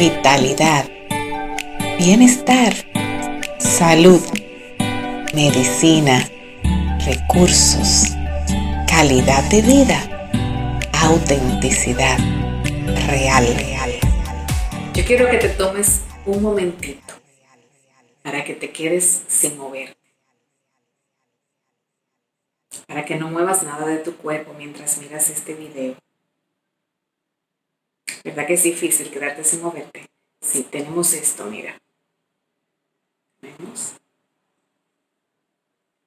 vitalidad, bienestar, salud, medicina, recursos, calidad de vida, autenticidad real, real. Yo quiero que te tomes un momentito para que te quedes sin mover. Para que no muevas nada de tu cuerpo mientras miras este video. ¿Verdad que es difícil quedarte sin moverte? Sí, tenemos esto, mira. ¿Vemos?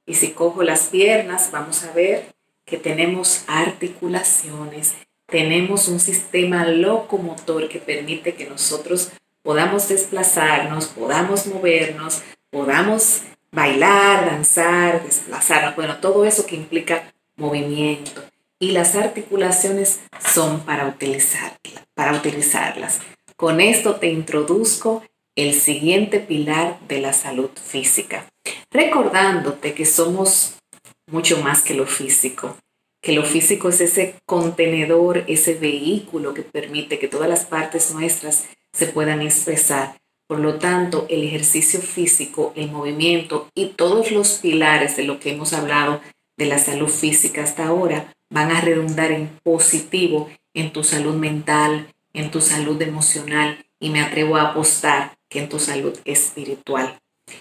Y si cojo las piernas, vamos a ver que tenemos articulaciones, tenemos un sistema locomotor que permite que nosotros podamos desplazarnos, podamos movernos, podamos bailar, danzar, desplazarnos, bueno, todo eso que implica movimiento. Y las articulaciones son para, utilizar, para utilizarlas. Con esto te introduzco el siguiente pilar de la salud física, recordándote que somos mucho más que lo físico, que lo físico es ese contenedor, ese vehículo que permite que todas las partes nuestras se puedan expresar. Por lo tanto, el ejercicio físico, el movimiento y todos los pilares de lo que hemos hablado de la salud física hasta ahora van a redundar en positivo en tu salud mental, en tu salud emocional y me atrevo a apostar que en tu salud espiritual.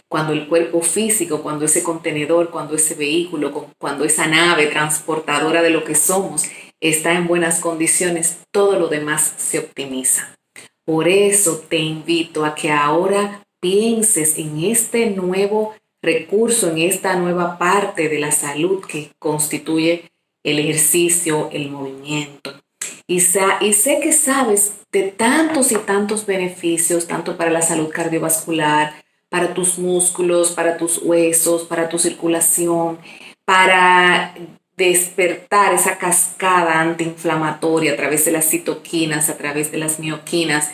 Cuando el cuerpo físico, cuando ese contenedor, cuando ese vehículo, cuando esa nave transportadora de lo que somos está en buenas condiciones, todo lo demás se optimiza. Por eso te invito a que ahora pienses en este nuevo recurso, en esta nueva parte de la salud que constituye el ejercicio, el movimiento. Y, y sé que sabes de tantos y tantos beneficios, tanto para la salud cardiovascular, para tus músculos, para tus huesos, para tu circulación, para despertar esa cascada antiinflamatoria a través de las citoquinas, a través de las mioquinas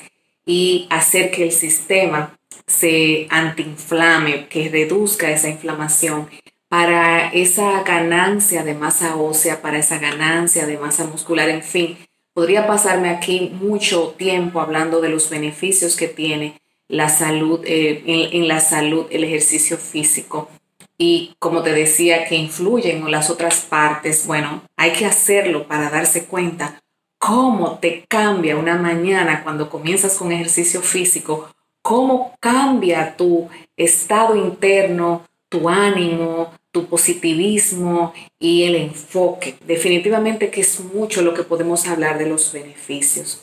y hacer que el sistema se antiinflame, que reduzca esa inflamación para esa ganancia de masa ósea, para esa ganancia de masa muscular, en fin, podría pasarme aquí mucho tiempo hablando de los beneficios que tiene la salud, eh, en, la salud, el ejercicio físico. Y como te decía, que influyen en las otras partes, bueno, hay que hacerlo para darse cuenta cómo te cambia una mañana cuando comienzas con ejercicio físico, cómo cambia tu estado interno, tu ánimo, tu positivismo y el enfoque. Definitivamente que es mucho lo que podemos hablar de los beneficios.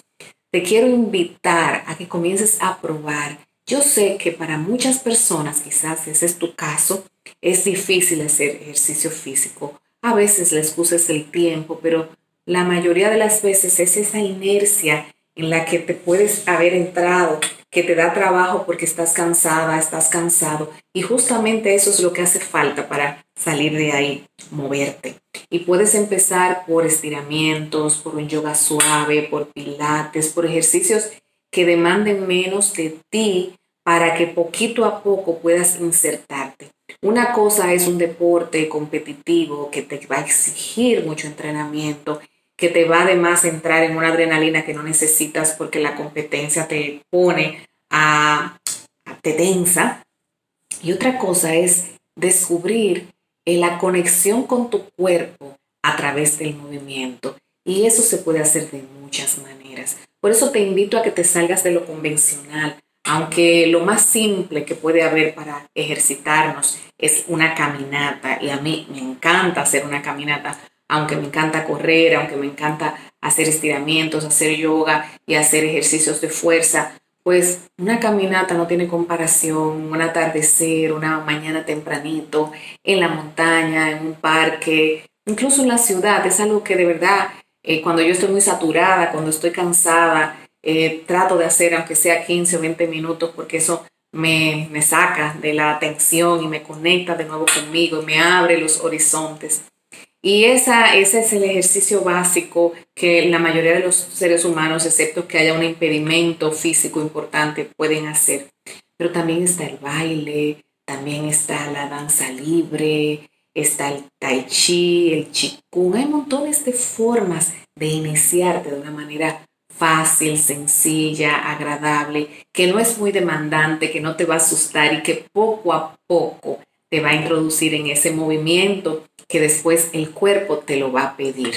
Te quiero invitar a que comiences a probar. Yo sé que para muchas personas, quizás ese es tu caso, es difícil hacer ejercicio físico. A veces la excusa el tiempo, pero la mayoría de las veces es esa inercia en la que te puedes haber entrado, que te da trabajo porque estás cansada, estás cansado. Y justamente eso es lo que hace falta para salir de ahí, moverte. Y puedes empezar por estiramientos, por un yoga suave, por pilates, por ejercicios que demanden menos de ti para que poquito a poco puedas insertarte. Una cosa es un deporte competitivo que te va a exigir mucho entrenamiento que te va además a entrar en una adrenalina que no necesitas porque la competencia te pone a, te tensa. Y otra cosa es descubrir la conexión con tu cuerpo a través del movimiento. Y eso se puede hacer de muchas maneras. Por eso te invito a que te salgas de lo convencional, aunque lo más simple que puede haber para ejercitarnos es una caminata. Y a mí me encanta hacer una caminata aunque me encanta correr, aunque me encanta hacer estiramientos, hacer yoga y hacer ejercicios de fuerza, pues una caminata no tiene comparación, un atardecer, una mañana tempranito, en la montaña, en un parque, incluso en la ciudad, es algo que de verdad, eh, cuando yo estoy muy saturada, cuando estoy cansada, eh, trato de hacer aunque sea 15 o 20 minutos porque eso me, saca de la tensión y me conecta de nuevo conmigo y me abre los horizontes. Y esa, ese es el ejercicio básico que la mayoría de los seres humanos, excepto que haya un impedimento físico importante, pueden hacer. Pero también está el baile, también está la danza libre, está el tai chi, el qigong. Hay montones de formas de iniciarte de una manera fácil, sencilla, agradable, que no es muy demandante, que no te va a asustar y que poco a poco te va a introducir en ese movimiento que después el cuerpo te lo va a pedir.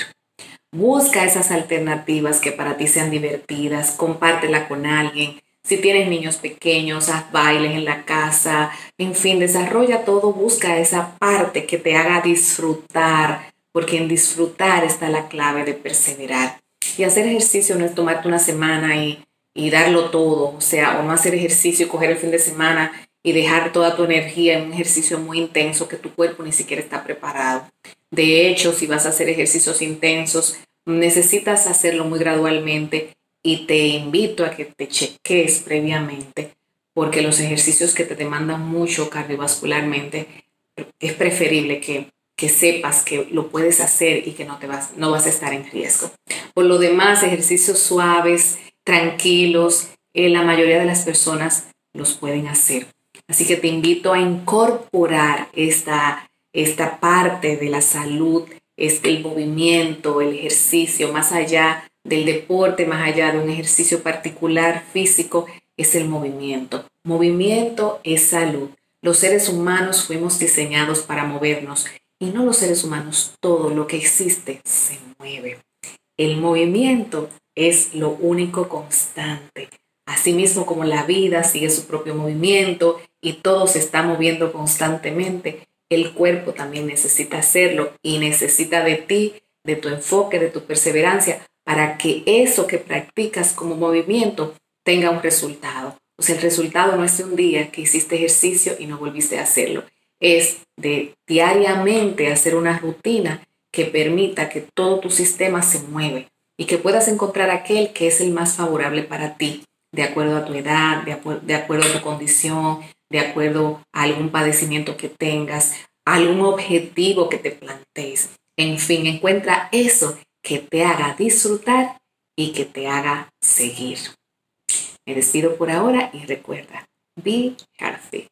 Busca esas alternativas que para ti sean divertidas, compártela con alguien. Si tienes niños pequeños, haz bailes en la casa, en fin, desarrolla todo, busca esa parte que te haga disfrutar, porque en disfrutar está la clave de perseverar. Y hacer ejercicio no es tomarte una semana y, y darlo todo, o sea, o no hacer ejercicio y coger el fin de semana y dejar toda tu energía en un ejercicio muy intenso que tu cuerpo ni siquiera está preparado. De hecho, si vas a hacer ejercicios intensos, necesitas hacerlo muy gradualmente y te invito a que te cheques previamente porque los ejercicios que te demandan mucho cardiovascularmente es preferible que, que sepas que lo puedes hacer y que no, te vas, no vas a estar en riesgo. Por lo demás, ejercicios suaves, tranquilos, eh, la mayoría de las personas los pueden hacer. Así que te invito a incorporar esta, esta parte de la salud, este, el movimiento, el ejercicio, más allá del deporte, más allá de un ejercicio particular físico, es el movimiento. Movimiento es salud. Los seres humanos fuimos diseñados para movernos y no los seres humanos, todo lo que existe se mueve. El movimiento es lo único constante. Asimismo como la vida sigue su propio movimiento y todo se está moviendo constantemente, el cuerpo también necesita hacerlo y necesita de ti, de tu enfoque, de tu perseverancia, para que eso que practicas como movimiento tenga un resultado. O sea, el resultado no es de un día que hiciste ejercicio y no volviste a hacerlo. Es de diariamente hacer una rutina que permita que todo tu sistema se mueve y que puedas encontrar aquel que es el más favorable para ti, de acuerdo a tu edad, de, acuerdo a tu condición, de acuerdo a algún padecimiento que tengas, algún objetivo que te plantees. En fin, encuentra eso que te haga disfrutar y que te haga seguir. Me despido por ahora y recuerda, be healthy.